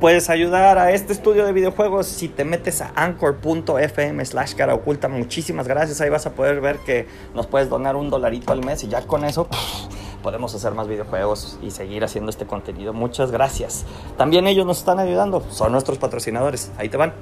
Puedes ayudar a este estudio de videojuegos si te metes a anchor.fm slash cara oculta. Muchísimas gracias. Ahí vas a poder ver que nos puedes donar un dolarito al mes y ya con eso podemos hacer más videojuegos y seguir haciendo este contenido. Muchas gracias. También ellos nos están ayudando. Son nuestros patrocinadores. Ahí te van.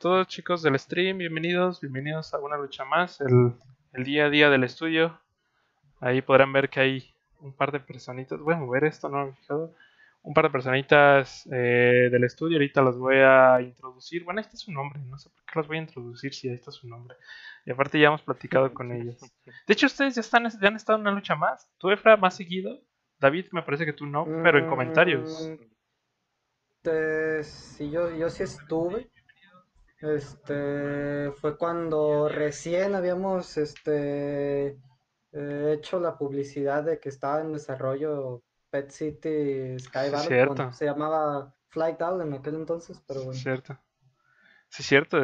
Todos chicos del stream, bienvenidos, bienvenidos a una lucha más, el, día a día del estudio. Ahí podrán ver que hay un par de personitas, voy a mover esto, no me he fijado, un par de personitas eh, del estudio, ahorita los voy a introducir. Bueno, este es su nombre, no sé por qué los voy a introducir si este es su nombre. Y aparte ya hemos platicado con ellos. De hecho, ustedes ya, están, ya han estado en una lucha más. Tú, Efra, más seguido. David, me parece que tú no, pero en comentarios. Mm, sí, yo, yo sí estuve. Este fue cuando recién habíamos este eh, hecho la publicidad de que estaba en desarrollo Pet City Sky Valley. se llamaba Flight Out en aquel entonces, pero bueno. Cierto. Sí, cierto.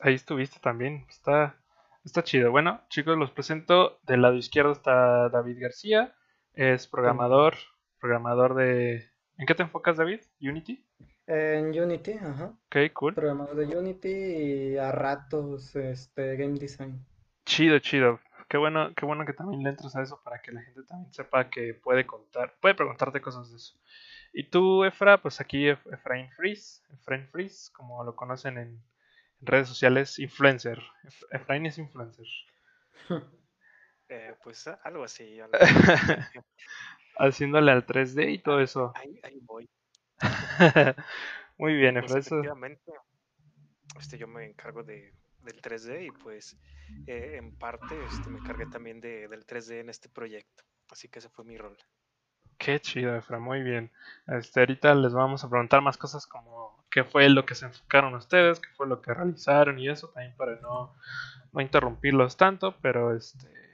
ahí estuviste también. Está, está chido. Bueno, chicos, los presento. Del lado izquierdo está David García. Es programador. Programador de. ¿En qué te enfocas, David? ¿Unity? En Unity, ajá. Ok, cool. Programador de Unity y a ratos este game design. Chido, chido. Qué bueno, qué bueno que también le entras a eso para que la gente también sepa que puede contar, puede preguntarte cosas de eso. Y tú, Efra, pues aquí Efraín Freeze, Efraín Freeze, como lo conocen en, redes sociales, influencer. Efraín es influencer. Eh, pues algo así. Haciéndole al 3D y todo eso. Ahí, ahí voy. Muy bien, pues efectivamente, este, yo me encargo de, del 3D y pues eh, en parte este, me encargué también de, del 3D en este proyecto. Así que ese fue mi rol. Qué chido, Efra, muy bien. Este, ahorita les vamos a preguntar más cosas como qué fue lo que se enfocaron ustedes, qué fue lo que realizaron y eso también para no, no interrumpirlos tanto, pero este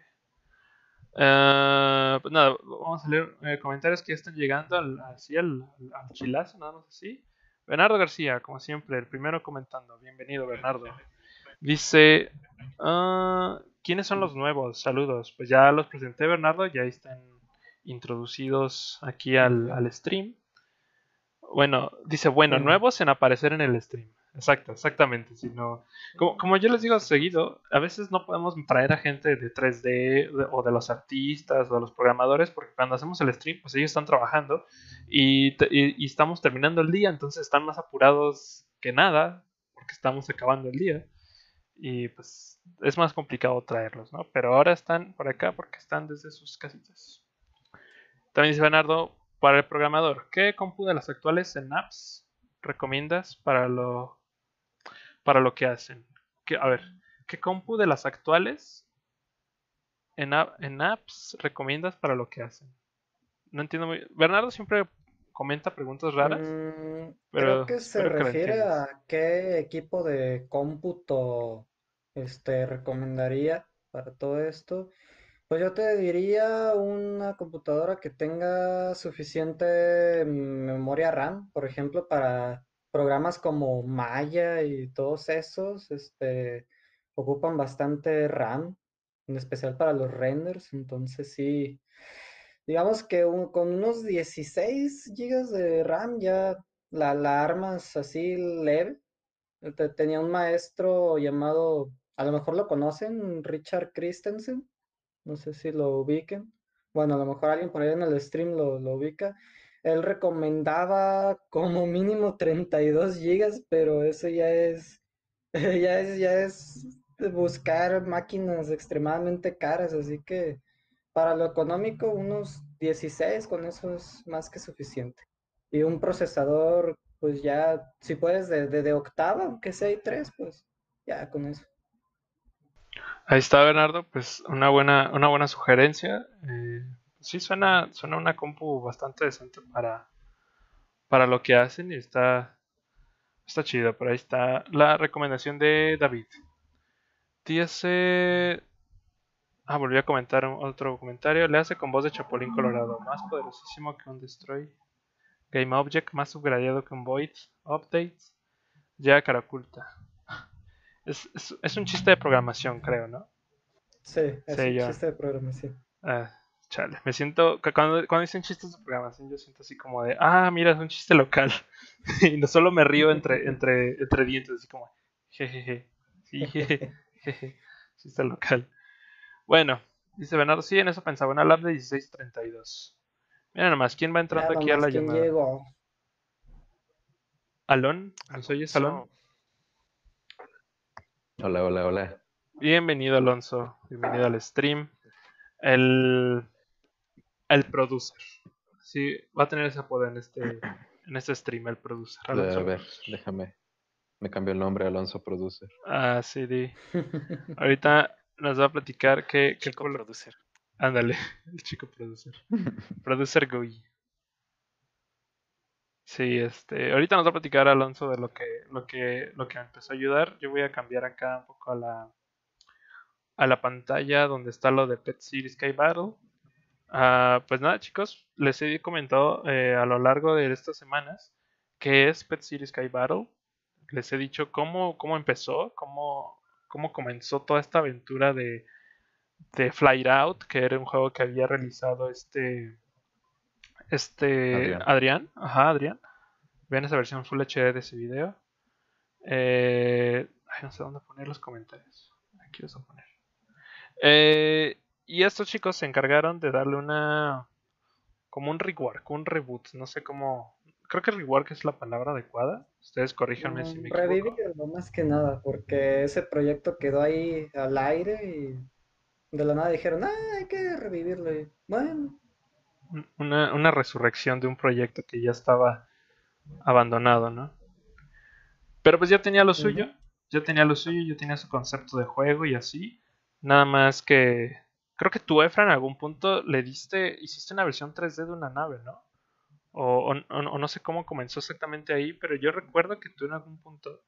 Uh, pues nada, vamos a leer eh, comentarios que están llegando al, así al, al, chilazo, nada más así. Bernardo García, como siempre, el primero comentando. Bienvenido, Bernardo. Dice: uh, ¿Quiénes son los nuevos? Saludos. Pues ya los presenté, Bernardo, ya están introducidos aquí al, al stream. Bueno, dice: Bueno, nuevos en aparecer en el stream. Exacto, exactamente. Sino, como, como yo les digo seguido, a veces no podemos traer a gente de 3D o de los artistas o de los programadores porque cuando hacemos el stream, pues ellos están trabajando y, y, estamos terminando el día, entonces están más apurados que nada porque estamos acabando el día. Y pues es más complicado traerlos, ¿no? Pero ahora están por acá porque están desde sus casitas. También dice Bernardo, para el programador, ¿qué compu de las actuales en apps recomiendas para lo para lo que hacen. Que, a ver, ¿qué compu de las actuales en, en apps recomiendas para lo que hacen? No entiendo muy Bernardo siempre comenta preguntas raras. Mm, pero creo que se refiere a qué equipo de cómputo este, recomendaría para todo esto. Pues yo te diría una computadora que tenga suficiente memoria RAM, por ejemplo, para programas como Maya y todos esos este, ocupan bastante RAM, en especial para los renders. Entonces sí, digamos que con unos 16 GB de RAM ya la, la armas así leve. Tenía un maestro llamado, a lo mejor lo conocen, Richard Christensen. No sé si lo ubiquen. Bueno, a lo mejor alguien por ahí en el stream lo, lo ubica él recomendaba como mínimo 32 gigas, pero eso ya es, ya es, ya es buscar máquinas extremadamente caras, así que para lo económico unos 16 con eso es más que suficiente. Y un procesador, pues ya, si puedes de, de, octava, aunque sea i3, pues ya con eso. Ahí está Bernardo, pues una buena, una buena sugerencia. Eh, sí suena, suena una compu bastante decente para, para lo que hacen y está, está chido. Por ahí está la recomendación de David. Dice... Ah, volví a comentar otro comentario. Le hace con voz de Chapulín Colorado. Más poderosísimo que un Destroy. Game Object. Más subgradeado que un Void. Updates. Ya cara oculta. Es, es, un chiste de programación, creo, ¿no? Sí, es un chiste de programación. Ah, chale. Me siento. Cuando, cuando dicen chistes de programación, yo siento así como de. Ah, mira, es un chiste local. y no solo me río entre, entre, entre dientes, así como. Jejeje. Sí, jejeje. Chiste local. Bueno, dice Bernardo, sí, en eso pensaba, una lab de 1632. Mira nomás, ¿quién va entrando aquí a la llamada? Llegó? ¿Alon? ¿Nos oyes, Alon? Hola, hola, hola. Bienvenido, Alonso. Bienvenido al stream. El, el producer. Sí, va a tener ese apodo en este, en este stream, el producer. A ver, déjame. Me cambió el nombre, Alonso Producer. Ah, sí, di. Ahorita nos va a platicar que... Chico producer. Ándale, el chico producer. producer Gui. Sí, este, ahorita nos va a platicar Alonso de lo que, lo que, lo que me empezó a ayudar. Yo voy a cambiar acá un poco a la, a la pantalla donde está lo de Pet Series Sky Battle. Ah, pues nada, chicos, les he comentado eh, a lo largo de estas semanas que es Pet Series Sky Battle. Les he dicho cómo, cómo empezó, cómo, cómo comenzó toda esta aventura de, de Flight Out, que era un juego que había realizado este este Adrián. Ajá, Adrián. Vean esa versión Full HD de ese video. Eh, no sé dónde poner los comentarios. Aquí los voy a poner. Eh, y estos chicos se encargaron de darle una. como un rework, un reboot. No sé cómo. Creo que rework es la palabra adecuada. Ustedes corríjanme si me equivoco. Revivirlo más que nada, porque ese proyecto quedó ahí al aire y de la nada dijeron, ah, hay que revivirlo. bueno. Una, una resurrección de un proyecto que ya estaba abandonado, ¿no? Pero pues ya tenía lo suyo, ya tenía lo suyo, yo tenía su concepto de juego y así. Nada más que creo que tú, Efra, en algún punto le diste, hiciste una versión 3D de una nave, ¿no? O, no sé cómo comenzó exactamente ahí, pero yo recuerdo que tú en algún punto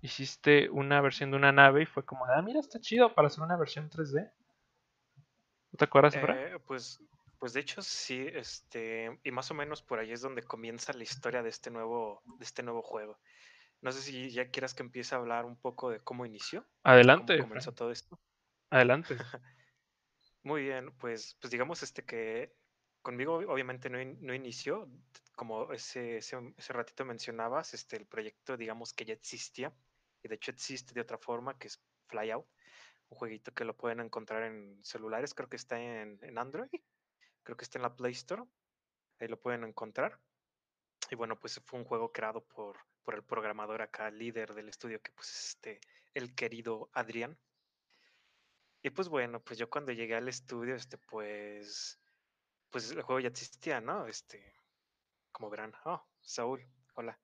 hiciste una versión de una nave y fue como, ah, mira, está chido para hacer una versión 3D. ¿No te acuerdas, eh, pues, pues de hecho sí, este, y más o menos por ahí es donde comienza la historia de este nuevo, de este nuevo juego. No sé si ya quieras que empiece a hablar un poco de cómo inició. Adelante. Cómo comenzó todo esto. Adelante. Muy bien, pues, pues digamos este que conmigo obviamente no, no inició, como ese, ese, ratito mencionabas, este, el proyecto digamos que ya existía, y de hecho existe de otra forma, que es Flyout, un jueguito que lo pueden encontrar en celulares, creo que está en, en Android, creo que está en la Play Store, ahí lo pueden encontrar. Y bueno, pues fue un juego creado por, por el programador acá, líder del estudio, que pues este, el querido Adrián. Y pues bueno, pues yo cuando llegué al estudio, este, pues, pues el juego ya existía, ¿no? Este, como verán. Oh, Saúl, hola.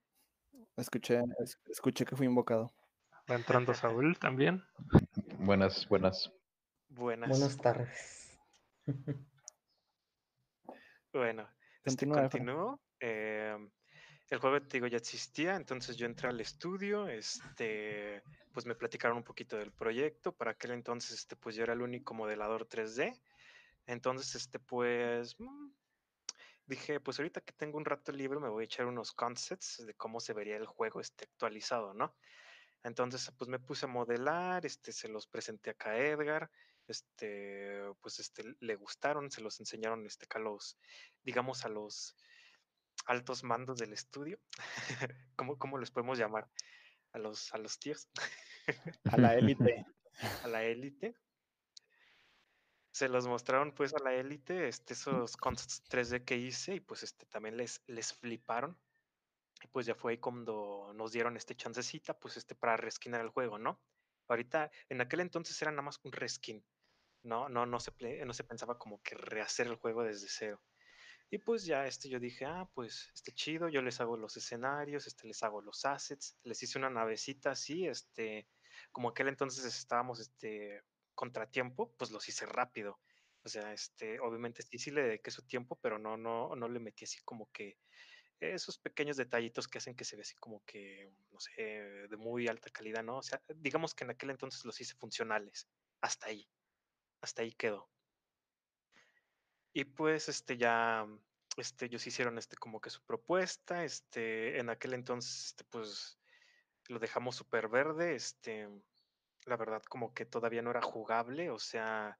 Escuché, escuché que fui invocado. Va entrando Saúl también. Buenas, buenas. Buenas. Buenas tardes. bueno, este, continúo. Em, el juego, te digo, ya existía, entonces yo entré al estudio, este, pues me platicaron un poquito del proyecto, para aquel entonces, este, pues yo era el único modelador 3D, entonces, este, pues, mm, dije, pues ahorita que tengo un rato libre me voy a echar unos concepts de cómo se vería el juego este, actualizado, ¿no? Entonces, pues me puse a modelar, este, se los presenté acá a Edgar, este, pues este, le gustaron, se los enseñaron, este, a los, digamos, a los altos mandos del estudio, ¿cómo, cómo les podemos llamar? A los, a los tíos. a la élite. a la élite. Se los mostraron pues a la élite, este, esos concepts 3D que hice y pues este también les, les fliparon. Y pues ya fue ahí cuando nos dieron este chancecita, pues este para reskinar el juego, ¿no? Ahorita, en aquel entonces era nada más un reskin. No, no, no se, no se pensaba como que rehacer el juego desde cero. Y pues ya este yo dije, ah, pues este chido, yo les hago los escenarios, este les hago los assets, les hice una navecita así, este, como aquel entonces estábamos este contratiempo, pues los hice rápido. O sea, este, obviamente sí, sí le dediqué su tiempo, pero no, no, no le metí así como que esos pequeños detallitos que hacen que se vea así como que, no sé, de muy alta calidad, ¿no? O sea, digamos que en aquel entonces los hice funcionales. Hasta ahí. Hasta ahí quedó. Y pues, este, ya, este, ellos hicieron, este, como que su propuesta, este, en aquel entonces, este, pues, lo dejamos súper verde, este, la verdad, como que todavía no era jugable, o sea,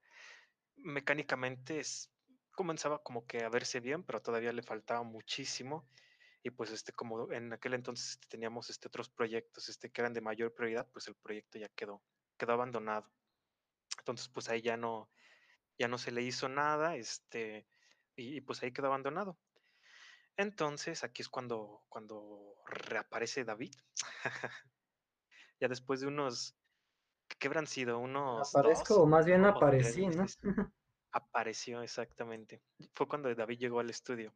mecánicamente es, comenzaba como que a verse bien, pero todavía le faltaba muchísimo. Y pues este, como en aquel entonces este, teníamos este, otros proyectos este, que eran de mayor prioridad, pues el proyecto ya quedó, quedó abandonado. Entonces, pues ahí ya no, ya no se le hizo nada, este, y, pues ahí quedó abandonado. Entonces, aquí es cuando, cuando reaparece David. ya después de unos, ¿qué habrán sido? Unos. Aparezco, más bien aparecí, ¿no? Apareció, exactamente. Fue cuando David llegó al estudio.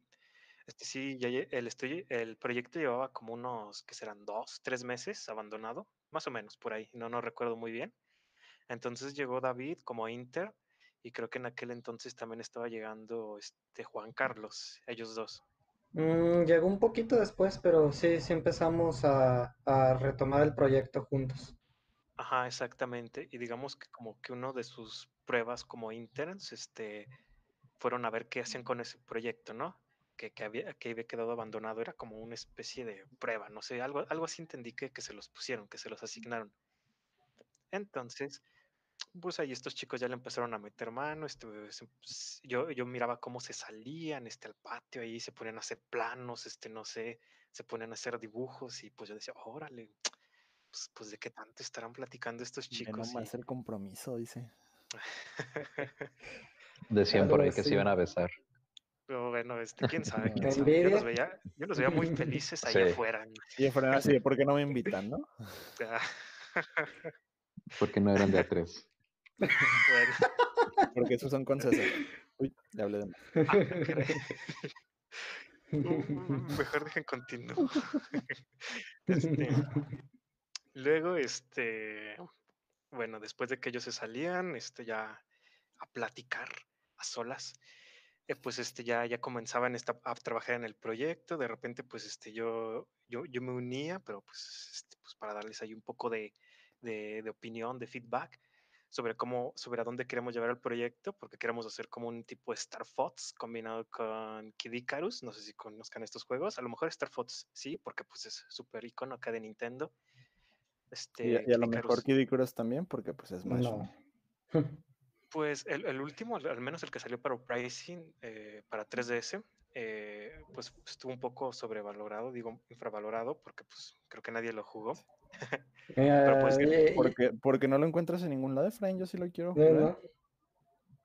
Este sí, ya el estudio, el proyecto llevaba como unos, que serán dos, tres meses abandonado, más o menos por ahí, no, no recuerdo muy bien. Entonces llegó David como Inter y creo que en aquel entonces también estaba llegando este Juan Carlos, ellos dos. Mm, llegó un poquito después, pero sí, sí empezamos a, a, retomar el proyecto juntos. Ajá, exactamente. Y digamos que como que uno de sus pruebas como interns, este, fueron a ver qué hacían con ese proyecto, ¿no? Que, que, había, que había quedado abandonado, era como una especie de prueba, no sé, algo, algo así entendí que, que se los pusieron, que se los asignaron. Entonces, pues ahí estos chicos ya le empezaron a meter mano, este, pues, yo, yo miraba cómo se salían este, al patio, ahí se ponían a hacer planos, este, no sé, se ponían a hacer dibujos y pues yo decía, órale, pues, pues de qué tanto estarán platicando estos chicos. No más el compromiso, dice. Decían por ahí que se iban a besar. Pero bueno, este, quién sabe, quién sabe. Yo, los veía, yo los veía muy felices ahí afuera. Y afuera así, ¿por qué no me invitan, no? Porque no eran de A3. Bueno. Porque esos son con César. Uy, le hablé de más. Mejor dejen continuo. Este, luego, este, bueno, después de que ellos se salían, este, ya a platicar a solas, eh, pues este, ya, ya comenzaban esta, a trabajar en el proyecto, de repente pues este, yo, yo, yo me unía, pero pues, este, pues para darles ahí un poco de, de, de, opinión, de feedback sobre cómo, sobre a dónde queremos llevar el proyecto, porque queremos hacer como un tipo de Star Fox combinado con Kid Icarus, no sé si conozcan estos juegos, a lo mejor Star Fox sí, porque pues es súper icono acá de Nintendo. Este, y, y, a lo mejor Kid Icarus también, porque pues es más... No. Pues el, el, último, al menos el que salió para Pricing, eh, para 3DS, eh, pues estuvo un poco sobrevalorado, digo infravalorado, porque pues creo que nadie lo jugó. Pero pues, eh, porque, porque no lo encuentras en ningún lado, Efraín, yo sí lo quiero jugar.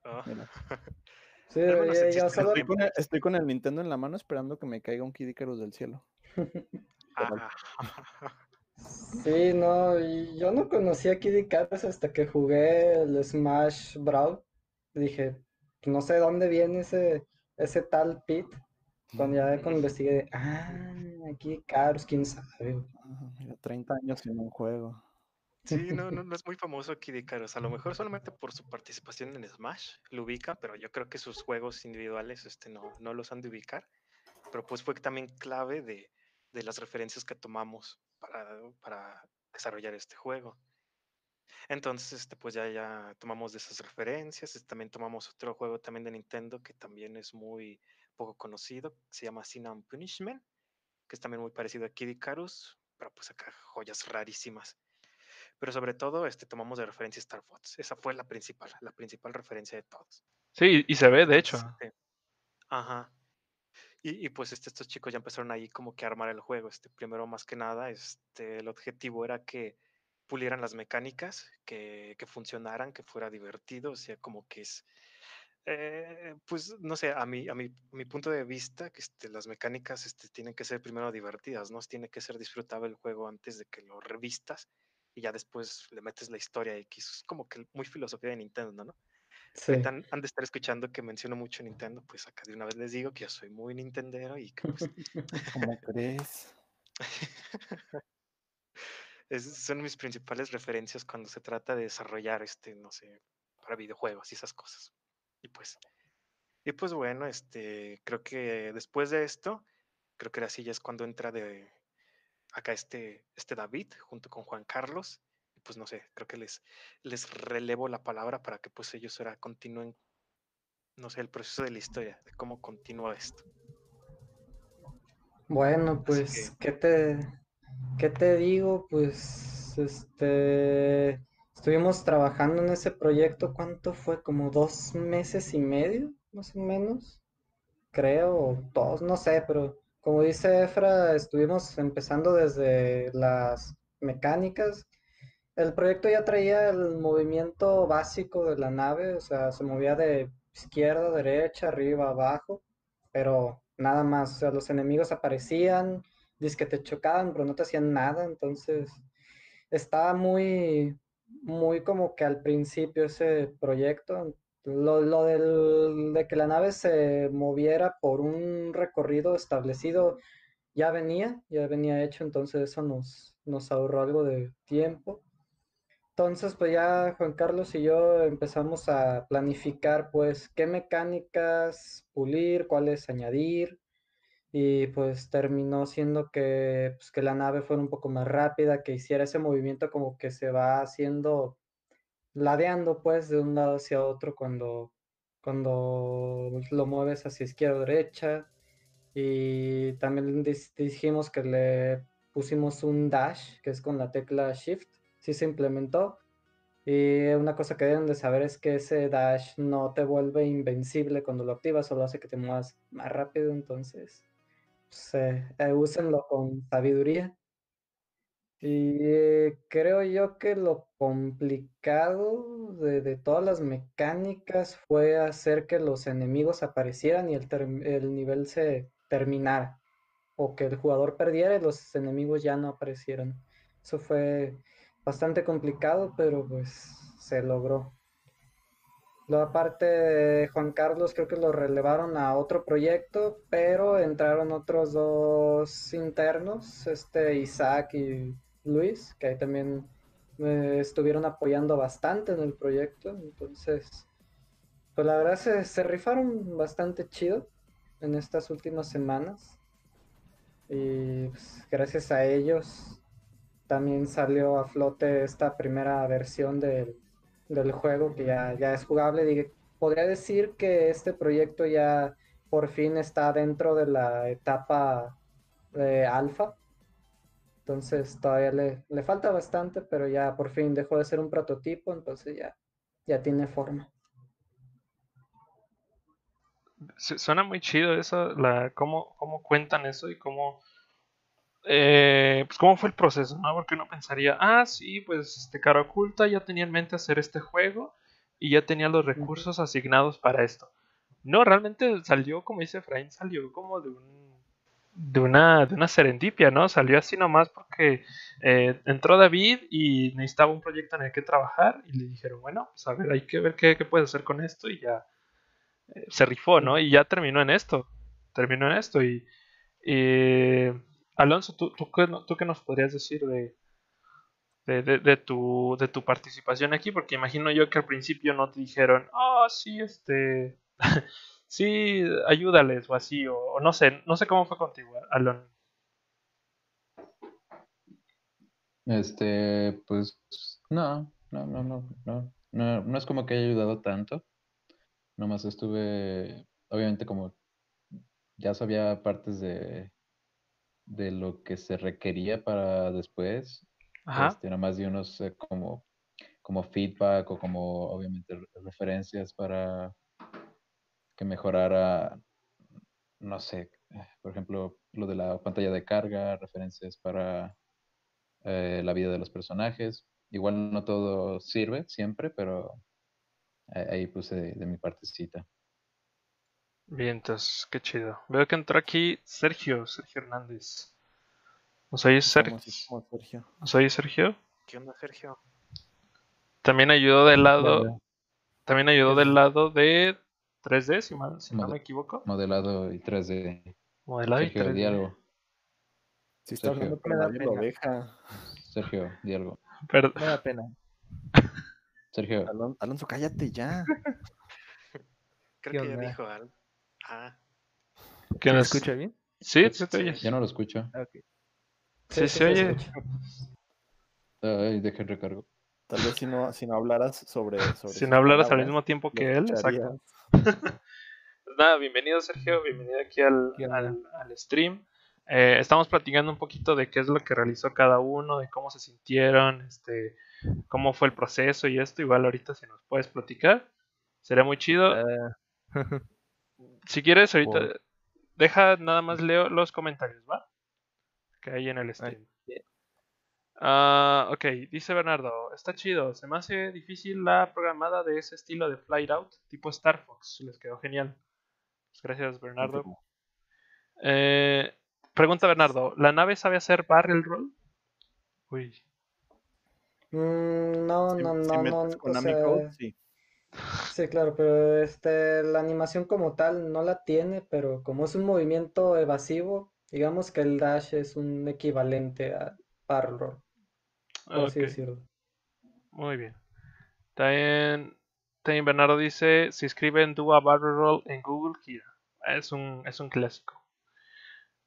Oh. Sí, ya, ya estoy, con el, estoy, con el, Nintendo en la mano esperando que me caiga un Kid Icarus del cielo. Ah. Sí, no, yo no conocía a Kid Icarus hasta que jugué el Smash Brawl. Dije, no sé dónde viene ese, ese tal Pete. Cuando ya cuando investigué, ah, aquí Icarus, quién sabe. Mira, 30 años en un juego. Sí, no, no, no es muy famoso aquí de Icarus. A lo mejor solamente por su participación en Smash lo ubica, pero yo creo que sus juegos individuales este, no, no los han de ubicar. Pero pues fue también clave de, de las referencias que tomamos para, para desarrollar este juego. Entonces, este, pues ya, ya tomamos de esas referencias. También tomamos otro juego también de Nintendo que también es muy poco conocido. Se llama Sin and Punishment, que es también muy parecido a Kid Icarus, pero pues acá joyas rarísimas. Pero sobre todo, este, tomamos de referencia Star Fox. Esa fue la principal, la principal referencia de todos. Sí, y se ve, de hecho. Este, ajá. Y, y, pues este, estos chicos ya empezaron ahí como que a armar el juego. Este, primero, más que nada, este, el objetivo era que pulieran las mecánicas, que, que funcionaran, que fuera divertido, o sea, como que es, eh, pues no sé, a mi, a mi, a mi punto de vista, que este, las mecánicas este, tienen que ser primero divertidas, ¿no? Tiene que ser disfrutable el juego antes de que lo revistas y ya después le metes la historia que es como que muy filosofía de Nintendo, ¿no? Sí. Han, han, de estar escuchando que menciono mucho Nintendo, pues acá de una vez les digo que yo soy muy Nintendero y que pues... ¿Cómo crees? es, son mis principales referencias cuando se trata de desarrollar, este, no sé, para videojuegos y esas cosas. Y pues, y pues bueno, este, creo que después de esto, creo que así ya es cuando entra de acá este, este David junto con Juan Carlos. Y pues no sé, creo que les, les relevo la palabra para que pues ellos ahora continúen, no sé, el proceso de la historia, de cómo continúa esto. Bueno, pues, ¿qué te, qué te digo? Pues, este, estuvimos trabajando en ese proyecto, ¿cuánto fue? Como dos meses y medio, más o menos, creo, dos, no sé, pero como dice Efra, estuvimos empezando desde las mecánicas. El proyecto ya traía el movimiento básico de la nave, o sea, se movía de izquierda, derecha, arriba, abajo, pero nada más. O sea, los enemigos aparecían, dice que te chocaban, pero no te hacían nada. Entonces, estaba muy, muy como que al principio ese proyecto. Lo, lo del, de que la nave se moviera por un recorrido establecido ya venía, ya venía hecho, entonces eso nos, nos ahorró algo de tiempo. Entonces, pues ya Juan Carlos y yo empezamos a planificar, pues, qué mecánicas pulir, cuáles añadir, y pues terminó siendo que, pues, que la nave fuera un poco más rápida, que hiciera ese movimiento como que se va haciendo, ladeando, pues, de un lado hacia otro cuando, cuando lo mueves hacia izquierda o derecha. Y también dijimos que le pusimos un dash, que es con la tecla Shift sí se implementó. Y una cosa que deben de saber es que ese dash no te vuelve invencible cuando lo activas, solo hace que te muevas más rápido. Entonces, pues, eh, úsenlo con sabiduría. Y eh, creo yo que lo complicado de, de, todas las mecánicas fue hacer que los enemigos aparecieran y el, el nivel se terminara. O que el jugador perdiera y los enemigos ya no aparecieran. Eso fue bastante complicado, pero pues se logró. Lo aparte de Juan Carlos creo que lo relevaron a otro proyecto, pero entraron otros dos internos, este Isaac y Luis, que ahí también me estuvieron apoyando bastante en el proyecto. Entonces, pues la verdad se, se rifaron bastante chido en estas últimas semanas. Y pues, gracias a ellos también salió a flote esta primera versión del, juego que ya, ya es jugable. podría decir que este proyecto ya por fin está dentro de la etapa de alfa. Entonces todavía le, le, falta bastante, pero ya por fin dejó de ser un prototipo, entonces ya, ya tiene forma. Suena muy chido eso, la, cómo, cómo cuentan eso y cómo eh, pues cómo fue el proceso, ¿no? Porque uno pensaría, ah, sí, pues este cara oculta ya tenía en mente hacer este juego y ya tenía los recursos asignados para esto. No, realmente salió, como dice Efraín, salió como de un de una, de una serendipia, ¿no? Salió así nomás porque eh, entró David y necesitaba un proyecto en el que trabajar y le dijeron, bueno, pues a ver, hay que ver qué, qué puedes hacer con esto y ya eh, se rifó, ¿no? Y ya terminó en esto, terminó en esto y, y Alonso, ¿tú, tú, qué, ¿tú, qué, nos podrías decir de, de, tu, de tu participación aquí? Porque imagino yo que al principio no te dijeron, oh, sí, este, sí, ayúdales o así, o, no sé, no sé cómo fue contigo, Alon. Este, pues, no, no, no, no, no, no es como que haya ayudado tanto. Nomás estuve, obviamente como ya sabía partes de, de lo que se requería para después. Ajá. Este, nada más de unos eh, como, como feedback o como obviamente referencias para que mejorara, no sé, por ejemplo, lo de la pantalla de carga, referencias para eh, la vida de los personajes. Igual no todo sirve siempre, pero ahí puse de mi partecita. Bien, entonces, qué chido. Veo que entró aquí Sergio, Sergio Hernández. ¿Nos oye Sergio? ¿Nos oye Sergio? ¿Qué onda, Sergio? También ayudó del lado. También ayudó del lado de 3D, si, no me equivoco. Modelado y 3D. Modelado y 3D. Di Si está hablando con la oveja. Sergio, di algo. Perdón. Me da pena. Sergio. Alonso, cállate ya. Creo que ya dijo algo. Ah. ¿Que me escucha bien? Sí, se te oye. Ya no lo escucho. Sí, se oye. Ay, deje recargo. Tal vez si no, si no hablaras sobre... si no hablaras al mismo tiempo que él, exacto. Pues nada, bienvenido Sergio, bienvenido aquí al, al, stream. Eh, estamos platicando un poquito de qué es lo que realizó cada uno, de cómo se sintieron, este, cómo fue el proceso y esto. Igual ahorita si nos puedes platicar, sería muy chido. Eh. si quieres, ahorita deja nada más leo los comentarios, ¿va? Que hay en el stream. Ah, ok, dice Bernardo, está chido, se me hace difícil la programada de ese estilo de Flight Out, tipo Star Fox, les quedó genial. Pues gracias Bernardo. Eh, pregunta Bernardo, ¿la nave sabe hacer barrel roll? Uy. Mm, no, no, no, no. Con sí. Sí, claro, pero este, la animación como tal no la tiene, pero como es un movimiento evasivo, digamos que el dash es un equivalente a barrel roll. Muy bien. También, también, Bernardo dice, si escriben Do a Barrel Roll en Google, gira. Es un, es un clásico.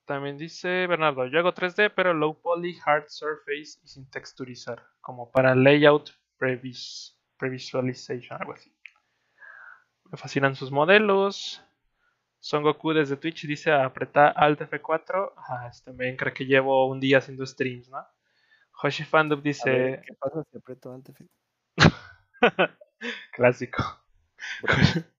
También dice Bernardo, yo hago 3D, pero low poly, hard surface y sin texturizar, como para layout previs, previsualization, algo así. Me fascinan sus modelos. Son Goku desde Twitch dice apretar Alt F4. Ah, este me cree que llevo un día haciendo streams, ¿no? Hoshi Fandub dice. ¿Qué pasa si aprieto antes? Clásico.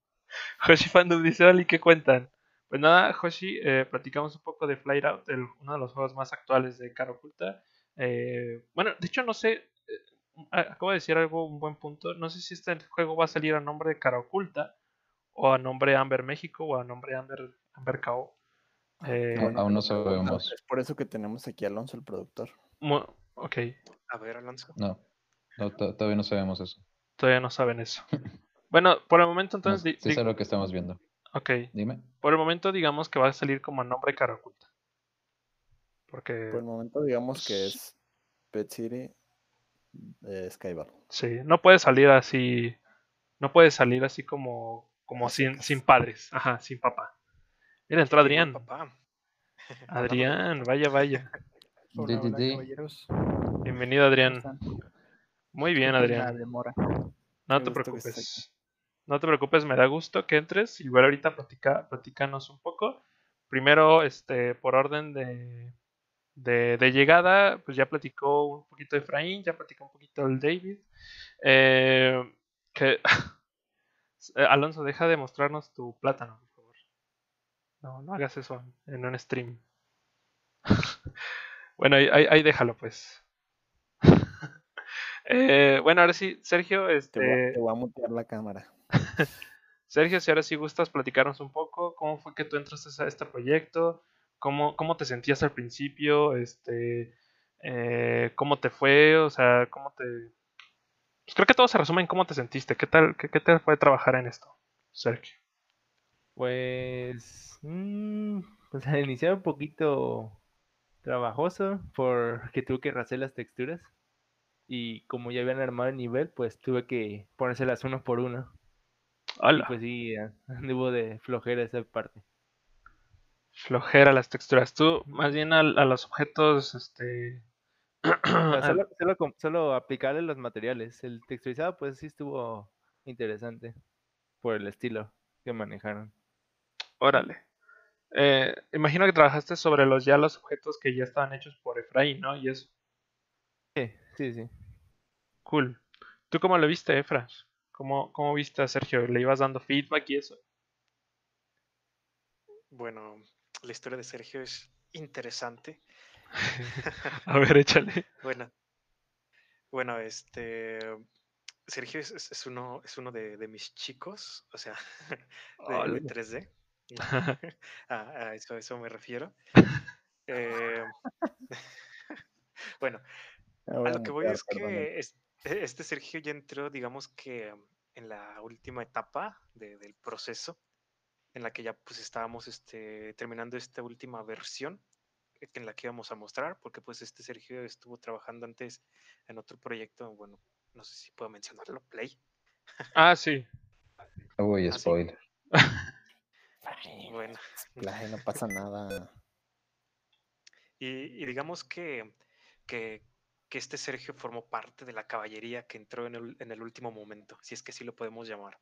Hoshi Fandub dice: Oli, ¿qué cuentan? Pues nada, Hoshi, eh, platicamos un poco de Flight Out, uno de los juegos más actuales de Cara Oculta. Eh, bueno, de hecho, no sé. Eh, acabo de decir algo, un buen punto. No sé si este juego va a salir a nombre de Cara Oculta, o a nombre Amber México, o a nombre Amber, Amber KO. aún no sabemos. Es por eso que tenemos aquí a Alonso, el productor. Ok. A ver, Alonso. No, todavía no sabemos eso. Todavía no saben eso. bueno, por el momento entonces... sí, es lo que estamos viendo. Ok. Dime. Por el momento digamos que va a salir como nombre cara oculta. Porque... Por el momento digamos que es Pet City eh, Sí, no puede salir así... No puede salir así como, como sin, sin padres. Ajá, sin papá. Mira, entró Adrián. Adrián, vaya, vaya. Bienvenido, Adrián. Muy bien, Adrián. No te preocupes. No te preocupes, me da gusto que entres. Igual ahorita platica, platicanos un poco. Primero, este, por orden de, de, llegada, pues ya platicó un poquito de Efraín, ya platicó un poquito el David. Eh, que Alonso, deja de mostrarnos tu plátano, por favor. No, no hagas eso en un stream. Bueno, ahí, déjalo, pues. Eh, bueno, ahora sí, Sergio, este... Te voy, a mutear la cámara. Sergio, si ahora sí gustas platicarnos un poco, ¿cómo fue que tú entraste a este proyecto? ¿Cómo, cómo te sentías al principio? Este, eh, ¿Cómo te fue? O sea, ¿cómo te...? Pues creo que todo se resume en cómo te sentiste. ¿Qué tal, qué, qué te fue trabajar en esto, Sergio? Pues... Mmm, pues al iniciar un poquito trabajoso porque tuve que hacer las texturas y como ya habían armado el nivel, pues tuve que ponérselas uno por uno. Y pues sí, anduvo de flojera esa parte. Flojera las texturas. Tú, más bien a, los objetos, este... solo, solo, solo, aplicarle los materiales. El texturizado, pues sí estuvo interesante por el estilo que manejaron. Órale. Eh, imagino que trabajaste sobre los ya los objetos que ya estaban hechos por Efraín, ¿no? Y eso. Sí, sí, sí. Cool. ¿Tú cómo lo viste, Efra? ¿Cómo, ¿Cómo viste a Sergio? ¿Le ibas dando feedback y eso? Bueno, la historia de Sergio es interesante. a ver, échale. bueno, bueno, este Sergio es, uno, es uno de, mis chicos, o sea, de, 3D. a, eso, eso me refiero. Eh, bueno, ah, a lo que voy es que e, este Sergio ya entró, digamos que en la última etapa del proceso, en la que ya pues estábamos este, terminando esta última versión en la que íbamos a mostrar, porque pues este Sergio estuvo trabajando antes en otro proyecto, bueno, no sé si puedo mencionarlo, Play. Ah, sí. Uy, ah, spoiler. Bueno. no pasa nada. Y, digamos que, que, este Sergio formó parte de la caballería que entró en el, en el último momento, si es que sí lo podemos llamar.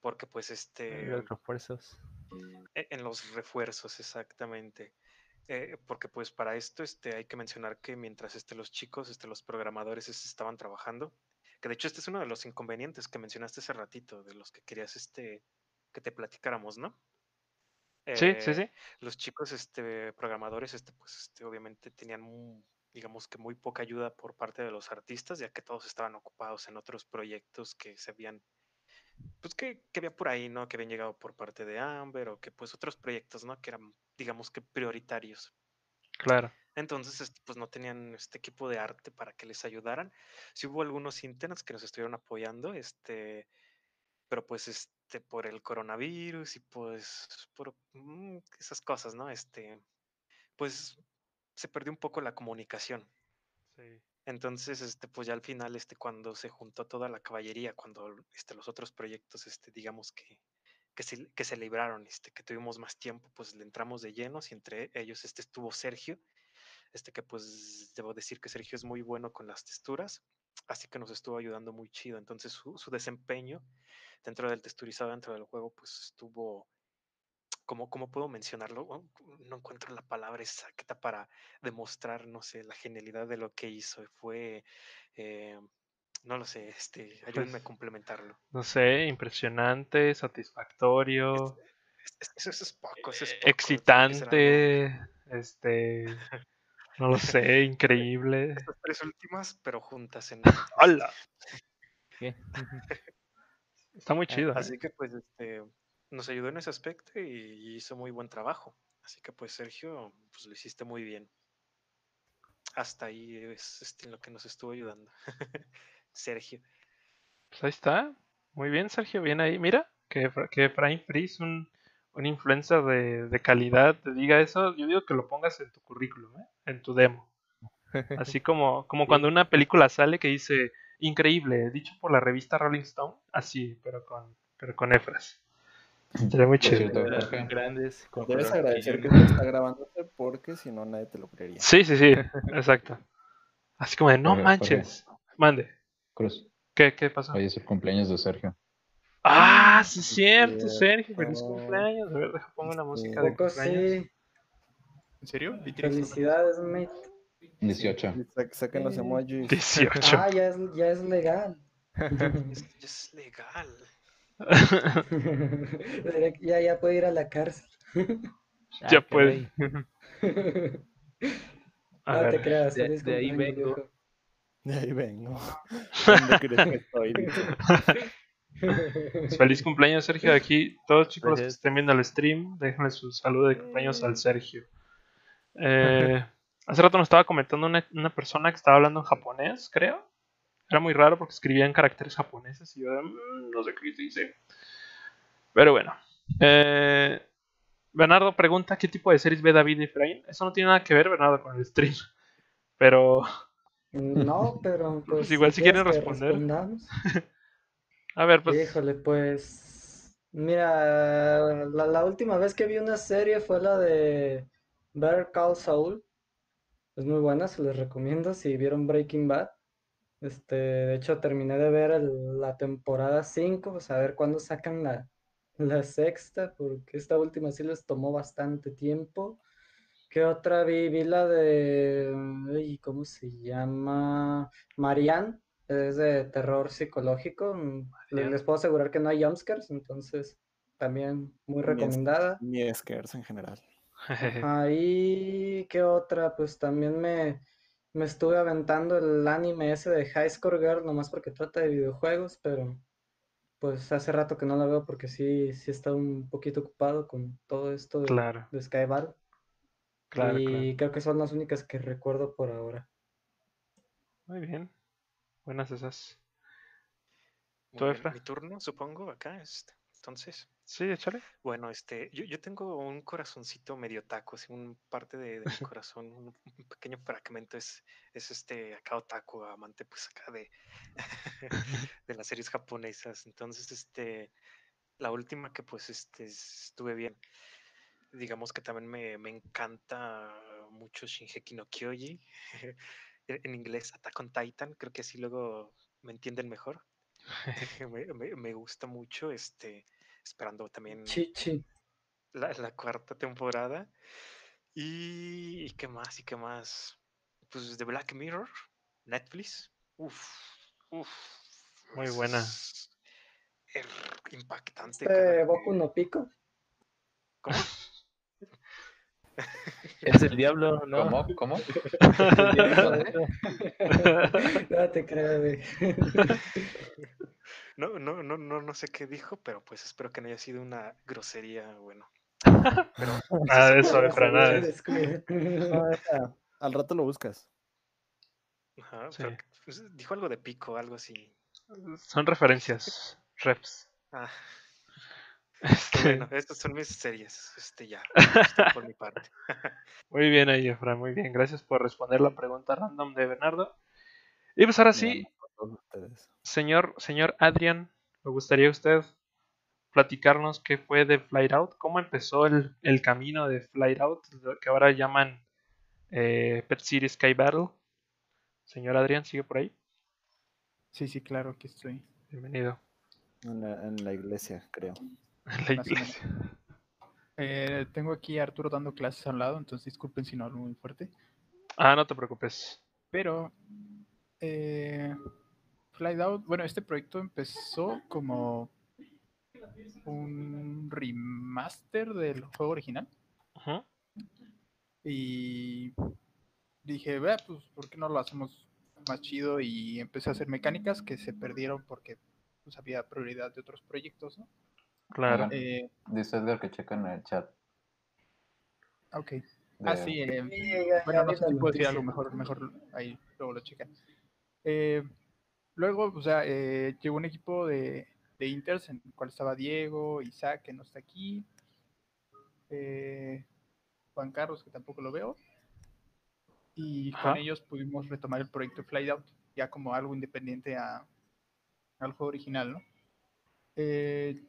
Porque pues este... En los refuerzos. E, en los refuerzos, exactamente. Eh, porque pues para esto este, hay que mencionar que mientras este, los chicos, este, los programadores estaban trabajando, que de hecho este es uno de los inconvenientes que mencionaste hace ratito, de los que querías este, que te platicáramos, ¿no? Sí, sí, sí. Eh, los chicos este, programadores, este, pues, este, obviamente tenían, digamos que muy poca ayuda por parte de los artistas, ya que todos estaban ocupados en otros proyectos que se habían, pues que, que había por ahí, ¿no? Que habían llegado por parte de Amber o que pues otros proyectos, ¿no? Que eran, digamos que prioritarios. Claro. Entonces, este, pues no tenían este equipo de arte para que les ayudaran. Sí hubo algunos internos que nos estuvieron apoyando, este, pero pues este, por el coronavirus y pues por mm, esas cosas, ¿no? Este, pues se perdió un poco la comunicación. Sí. Entonces, este, pues ya al final, este, cuando se juntó toda la caballería, cuando este, los otros proyectos, este, digamos que, que se, que se libraron, este, que tuvimos más tiempo, pues le entramos de llenos y entre ellos este estuvo Sergio, este que pues debo decir que Sergio es muy bueno con las texturas, así que nos estuvo ayudando muy chido. Entonces su, su desempeño dentro del texturizado, dentro del juego, pues estuvo, como, ¿cómo puedo mencionarlo? Oh, no encuentro la palabra exacta para demostrar, no sé, la genialidad de lo que hizo. Fue, eh, no lo sé, este, ayúdenme a pues, complementarlo. No sé, impresionante, satisfactorio. Eso es, poco, es excitante, este, no lo sé, increíble. Estas tres últimas, pero juntas en. ¡Hala! Está muy chido. ¿eh? Así que pues este nos ayudó en ese aspecto y hizo muy buen trabajo. Así que pues Sergio, pues lo hiciste muy bien. Hasta ahí es este, lo que nos estuvo ayudando. Sergio. Pues ahí está. Muy bien, Sergio. Bien ahí. Mira, que, que Prime Freeze, un, un influencer de, de, calidad, te diga eso. Yo digo que lo pongas en tu currículum, ¿eh? en tu demo. Así como, como cuando una película sale que dice increíble, dicho por la revista Rolling Stone, así, pero con, pero con Efras. Sería muy chido. Grandes, Debes agradecer que te está grabando porque si no nadie te lo creería. Sí, sí, sí, exacto. Así como de no manches. Mande. Cruz. ¿Qué, ¿Qué pasó? Hoy es el cumpleaños de Sergio. Ah, sí, es cierto, Sergio. Feliz cumpleaños. A ver, deja pongo la música de cumpleaños. ¿En serio? Felicidades, mate. 18. Saquen los emojis. 18. Ah, ya es, ya es legal. es, es legal. ya, ya puede ir a la cárcel. ya puede. no te creas. De, de ahí vengo. De ahí vengo. ¿Dónde crees que estoy? Feliz cumpleaños, Sergio. Aquí, todos chicos que estén viendo el stream, déjenle su saludo de cumpleaños al Sergio. Eh, Hace rato nos estaba comentando una, persona que estaba hablando en japonés, creo. Era muy raro porque escribía en caracteres japoneses y yo mm, no sé qué dice. Pero bueno. Eh, Bernardo pregunta qué tipo de series ve David y Efraín. Eso no tiene nada que ver, Bernardo, con el stream. Pero... No, pero pues... pues igual si quieren responder. A ver, pues... Híjole, pues... Mira, la, la última vez que vi una serie fue la de Better Call Saul. Es muy buena, se les recomiendo si vieron Breaking Bad. Este, de hecho, terminé de ver la temporada 5, pues a ver cuándo sacan la, la sexta, porque esta última sí les tomó bastante tiempo. ¿Qué otra vi? Vi la de. ¿Cómo se llama? Marianne. Es de terror psicológico. Les, puedo asegurar que no hay jumpscares, entonces también muy recomendada. Ni scares en general. Ahí, ¿qué otra? Pues también me, me estuve aventando el anime ese de High Score Girl, nomás porque trata de videojuegos, pero pues hace rato que no la veo porque sí, sí está un poquito ocupado con todo esto de, claro. de Claro, y creo que son las únicas que recuerdo por ahora. Muy bien. Buenas esas. ¿Tú, Mi turno, supongo, acá. Este. Entonces. Sí, échale. Bueno, este, yo, yo tengo un corazoncito medio taco, así un parte de, mi corazón, un, pequeño fragmento es, es este acá otaku, amante pues acá de, de las series japonesas. Entonces, este, la última que pues este estuve bien, digamos que también me, me encanta mucho Shinheki no Kyoji, en inglés Attack on Titan, creo que así luego me entienden mejor. me, gusta mucho, este, esperando también La, la, cuarta temporada. Y, qué más? ¿Y qué más? Pues de Black Mirror, Netflix. Uf, uf. Muy buena. impactante. ¿Este Boku no Pico? ¿Cómo? Es el diablo, ¿no? ¿Cómo? ¿Cómo? no te creo, No, no, no, no, no sé qué dijo, pero pues espero que no haya sido una grosería, bueno. Pero, nada de eso, para nada. Al rato lo buscas. Ajá, pues, dijo algo de pico, algo así. Son referencias, reps. Ah. Este... Bueno, estas son mis series, este ya, por mi parte. muy bien ahí, Efra, muy bien. Gracias por responder la pregunta random de Bernardo. Y pues ahora sí, señor, señor Adrian, me gustaría usted platicarnos qué fue de Flight Out, cómo empezó el, el camino de Flight Out, que ahora llaman eh, Pet City Sky Battle. Señor Adrián, ¿sigue por ahí? Sí, sí, claro, aquí estoy. Bienvenido. En la, en la iglesia, creo. En la iglesia. Eh, tengo aquí a Arturo dando clases a un lado, entonces disculpen si no hablo muy fuerte. Ah, no te preocupes. Pero eh, Flight Out, bueno, este proyecto empezó como un remaster del juego original. Y dije, vea, pues, ¿por qué no lo hacemos más chido? Y empecé a hacer mecánicas que se perdieron porque pues, había prioridad de otros proyectos, ¿no? Claro. Eh, Dice Edgar que checa en el chat. Ok. Ah, sí. Eh, bueno, no sé si puedo decir algo mejor, mejor ahí luego lo checan. Eh, luego, o sea, eh, llegó un equipo de, de Inters en el cual estaba Diego, Isaac, que no está aquí, eh, Juan Carlos, que tampoco lo veo, y con ellos pudimos retomar el proyecto Flight Out, ya como algo independiente a, al juego original, ¿no? Eh,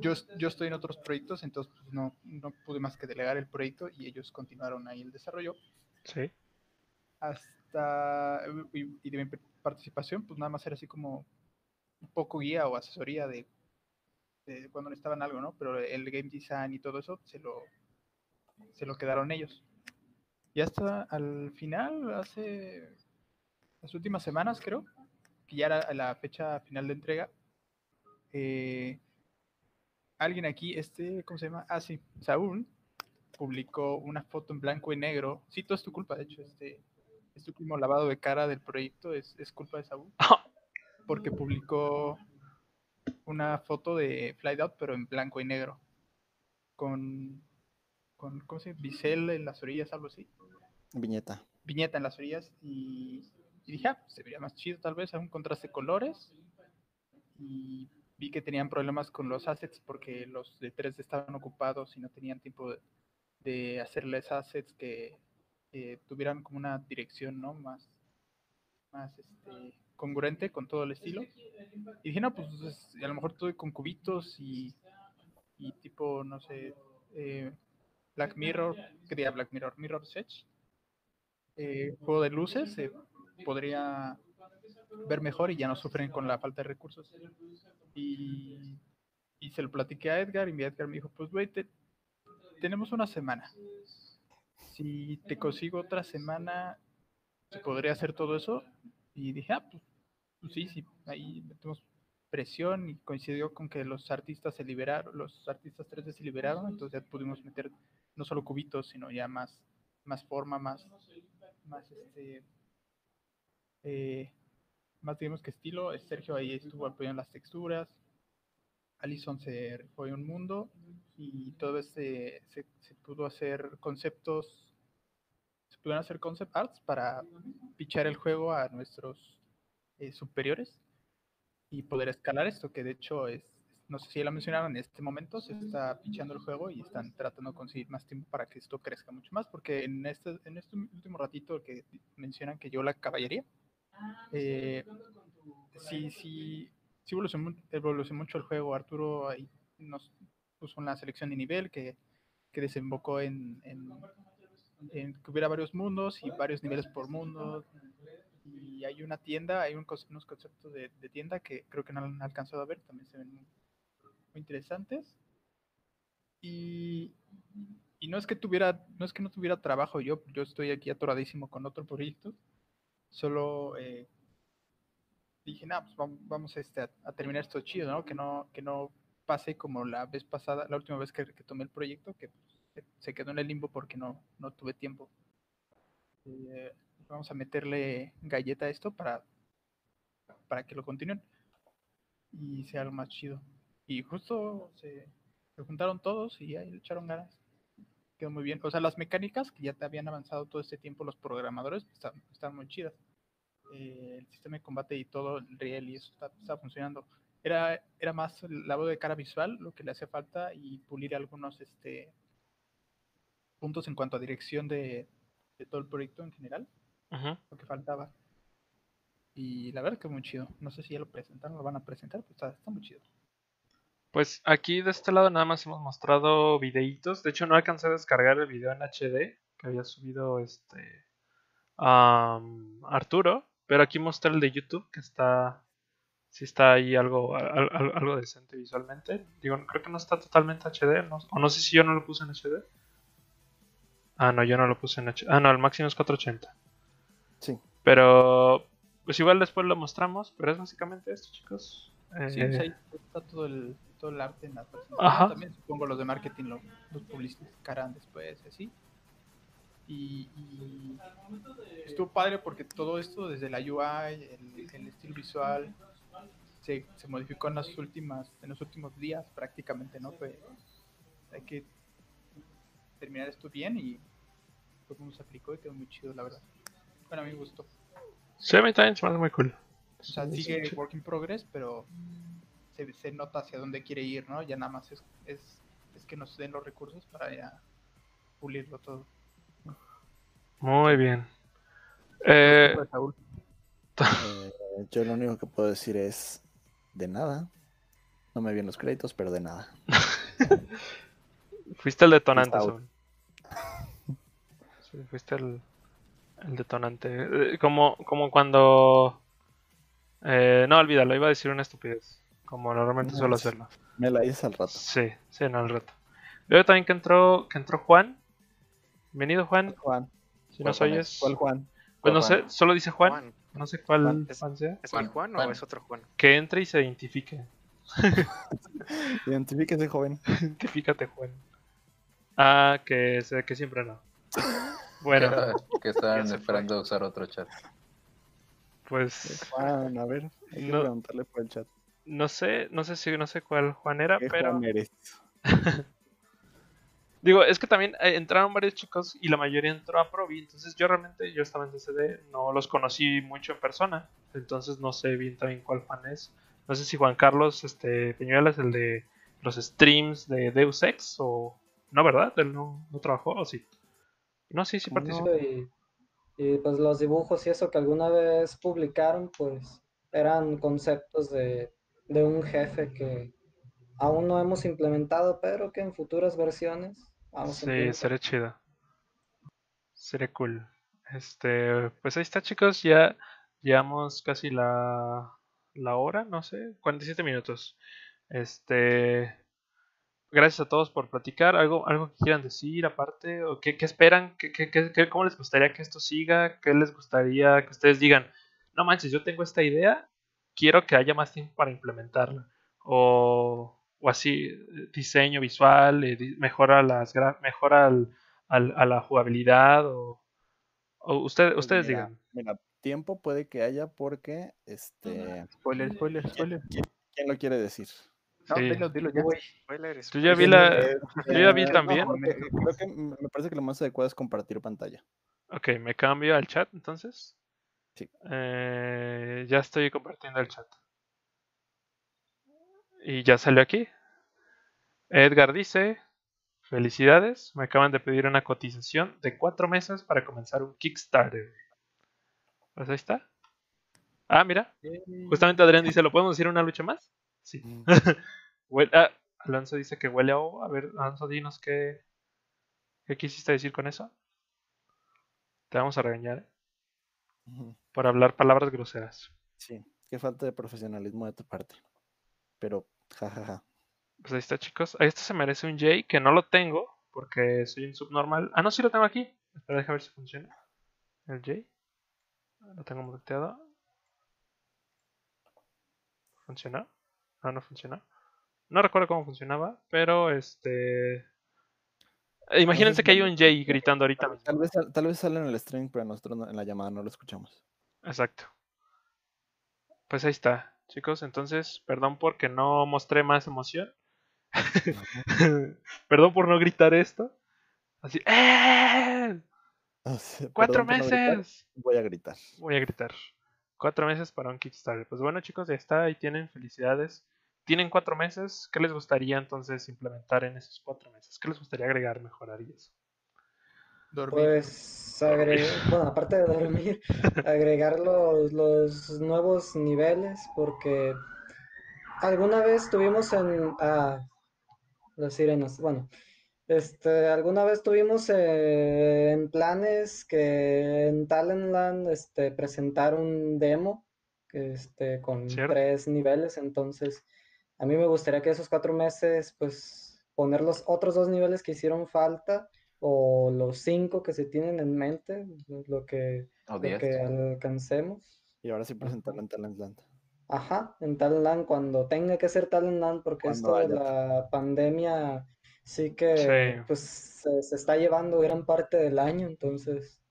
yo, yo estoy en otros proyectos, entonces pues, no, no pude más que delegar el proyecto y ellos continuaron ahí el desarrollo. Sí. Hasta, y, y de mi participación, pues nada más era así como un poco guía o asesoría de, cuando necesitaban algo, ¿no? Pero el game design y todo eso se lo, se lo quedaron ellos. Y hasta al final, hace las últimas semanas, creo, que ya era la fecha final de entrega, eh, alguien aquí, este, ¿cómo se llama? Ah, sí, Saúl, publicó una foto en blanco y negro. Sí, todo es tu culpa, de hecho, este, este último lavado de cara del proyecto es, es culpa de Saúl. porque publicó una foto de Flight Out, pero en blanco y negro. Con, con ¿cómo se llama? Bisel en las orillas, algo así. Viñeta. Viñeta en las orillas. Y, dije, ah, pues se vería más chido tal vez, un contraste de colores. Y vi que tenían problemas con los assets porque los de 3D estaban ocupados y no tenían tiempo de, hacerles assets que, tuvieran como una dirección, ¿no? Más, más este, congruente con todo el estilo. Y dije, no, pues, a lo mejor estoy con cubitos y, y tipo, no sé, eh, Black Mirror, que diga Black Mirror, Mirror Edge, eh, juego de luces, se podría ver mejor y ya no sufren con la falta de recursos. Y, y se lo platiqué a Edgar y mi Edgar me dijo, pues, güey, tenemos una semana. Si te consigo otra semana, ¿se podría hacer todo eso? Y dije, ah, pues pues sí, sí, ahí metemos presión y coincidió con que los artistas se liberaron, los artistas 3D se liberaron, entonces ya pudimos meter no solo cubitos, sino ya más, más forma, más, más este, eh, más digamos que estilo. Sergio ahí estuvo apoyando las texturas, Alison se fue un mundo y todo este se, se pudo hacer conceptos, se pudieron hacer concept arts para pichar el juego a nuestros eh, superiores y poder escalar esto, que de hecho es, no sé si ya lo mencionaron, en este momento se está pichando el juego y están tratando de conseguir más tiempo para que esto crezca mucho más, porque en este, en este último ratito que mencionan que yo la caballería, eh, sí, sí, sí evolucionó, mucho el juego, Arturo ahí nos puso una selección de nivel que, que desembocó en, en, que hubiera varios mundos y varios niveles por mundo. Y hay una tienda, hay unos conceptos de, tienda que creo que no han alcanzado a ver, también se ven muy, interesantes. Y, y, no es que tuviera, no tuviera trabajo yo, yo estoy aquí atoradísimo con otro proyecto, solo eh, dije, nada, pues vamos, este, a, terminar esto chido, ¿no? Que no, que no pase como la vez pasada, la última vez que, tomé el proyecto, que se quedó en el limbo porque no, no tuve tiempo. Eh, vamos a meterle galleta a esto para, para que lo continúen y sea algo más chido. Y justo se, juntaron todos y ahí le echaron ganas. Quedó muy bien. O sea, las mecánicas que ya te habían avanzado todo este tiempo los programadores están, muy chidas. Eh, el sistema de combate y todo el riel y eso está, funcionando. Era, era más el lado de cara visual lo que le hacía falta y pulir algunos este, puntos en cuanto a dirección de, todo el proyecto en general, lo que faltaba. Y la verdad que muy chido. No sé si ya lo presentaron, lo van a presentar, pero está, muy chido. Pues aquí de este lado nada más hemos mostrado videitos. De hecho no alcancé a descargar el video en HD que había subido este Arturo. Pero aquí mostré el de YouTube que está. Si está ahí algo, algo, decente visualmente. Digo, creo que no está totalmente HD. o no sé si yo no lo puse en HD. Ah, no, yo no lo puse en HD. Ah, no, el máximo es 480. Sí. Pero, pues igual después lo mostramos, pero es básicamente esto, chicos. Sí, pues ahí está todo el, todo el arte en la presentación. También supongo los de marketing lo, los publicarán después, así. Y, y, estuvo padre porque todo esto, desde la UI, el, estilo visual, se, se, modificó en las últimas, en los últimos días prácticamente, ¿no? Fue, hay que terminar esto bien y cómo se aplicó y quedó muy chido, la verdad. Bueno, a mí me gustó. Sí, a mí también se me hace muy cool. O sea, sigue work in progress, pero se, se, nota hacia dónde quiere ir, ¿no? Ya nada más es, es, es que nos den los recursos para ya pulirlo todo. Muy bien. Eh, eh, yo lo único que puedo decir es de nada. No me vienen los créditos, pero de nada. Fuiste el detonante, fuiste el, detonante. Eh, como, como cuando... Eh, no, olvídalo, iba a decir una estupidez. Como normalmente suelo hacerlo. Me la hice al rato. Sí, sí, no, al rato. Veo también que entró, que entró Juan. Bienvenido, Juan. Juan. Si nos oyes. ¿Cuál Juan? Pues no sé, solo dice Juan. No sé cuál Juan, sea. ¿Es Juan, Juan o es otro Juan? Que entre y se identifique. Identifíquese, joven. Identifícate, Juan. Ah, que, que siempre no. Bueno. que estaban esperando usar otro chat. Pues. Juan, a ver, hay que preguntarle por el chat. No sé, no sé si no sé cuál Juan era, pero. Juan eres? Digo, es que también eh, entraron varios chicos y la mayoría entró a Provi, entonces yo realmente, yo estaba en CCD, no los conocí mucho en persona, entonces no sé bien también cuál Juan es. No sé si Juan Carlos este, Peñuela es el de los streams de Deus Ex o... No, ¿verdad? Él no, no trabajó, ¿o sí? No, sí, sí participó. Y, pues los dibujos y eso que alguna vez publicaron, pues eran conceptos de, un jefe que aún no hemos implementado, pero que en futuras versiones vamos a Sí, sería chido. Sería cool. Este, pues ahí está, chicos. Ya llevamos casi la, la hora, no sé, 47 minutos. Este, gracias a todos por platicar. ¿Algo, algo que quieran decir aparte? ¿O qué, esperan? ¿Qué, qué, cómo les gustaría que esto siga? ¿Qué les gustaría que ustedes digan? No manches, yo tengo esta idea, quiero que haya más tiempo para implementarla. O, o así, diseño visual, eh, mejora, las, mejora a la jugabilidad. O, usted, pues ustedes digan. Mira, tiempo puede que haya porque... este Spoiler, spoiler, spoiler. quién lo quiere decir? No, dilo, dilo ya. Yo ya vi la. Yo ya vi también. creo que me parece que lo más adecuado es compartir pantalla. Ok, me cambio al chat entonces. Sí. Eh, ya estoy compartiendo el chat. Y ya salió aquí. Edgar dice: Felicidades, me acaban de pedir una cotización de cuatro meses para comenzar un Kickstarter. Pues ahí está. Ah, mira. Justamente Adrián dice: ¿Lo podemos decir una lucha más? Sí. Mm. ah, Alonso dice que huele a ovo. A ver, Alonso, dinos qué, qué quisiste decir con eso. Te vamos a regañar ¿eh? Por hablar palabras groseras. Sí, qué falta de profesionalismo de tu parte. Pero, jajaja. Pues ahí está, chicos. Este se merece un J que no lo tengo porque soy un subnormal. Ah, no, sí lo tengo aquí. Espera, deja ver si funciona. El J. Lo tengo muteado. ¿Funcionó? No, no funcionó. No recuerdo cómo funcionaba, pero este. Imagínense que hay un J gritando ahorita. Tal vez, tal vez sale en el stream, pero nosotros no- en la llamada no lo escuchamos. Exacto. Pues ahí está, chicos. Entonces, perdón porque no mostré más emoción. perdón por no gritar esto. Así, ¡eh! Ah, ¡Cuatro no gritar, meses! voy a gritar. Voy a gritar. Cuatro meses para un Kickstarter. Pues bueno, chicos, ya está. Ahí tienen felicidades. Tienen cuatro meses. ¿Qué les gustaría entonces implementar en esos cuatro meses? ¿Qué les gustaría agregar, mejorar y eso? Dormir. Pues agregar, bueno, aparte de dormir, agregar los, los nuevos niveles, porque alguna vez tuvimos en ah, las sirenas, bueno, este, alguna vez tuvimos eh, en planes que en Talentland este, presentar un demo este, con Cierto. tres niveles, entonces a mí me gustaría que esos cuatro meses, pues poner los otros dos niveles que hicieron falta o los cinco que se tienen en mente, lo que, lo 10. que alcancemos. Y ahora sí presentarlo en Talentland. Ajá, en Talentland, cuando tenga que ser Talentland, porque Cuando esto de la pandemia sí que Sí. pues se, se está llevando gran parte del año, entonces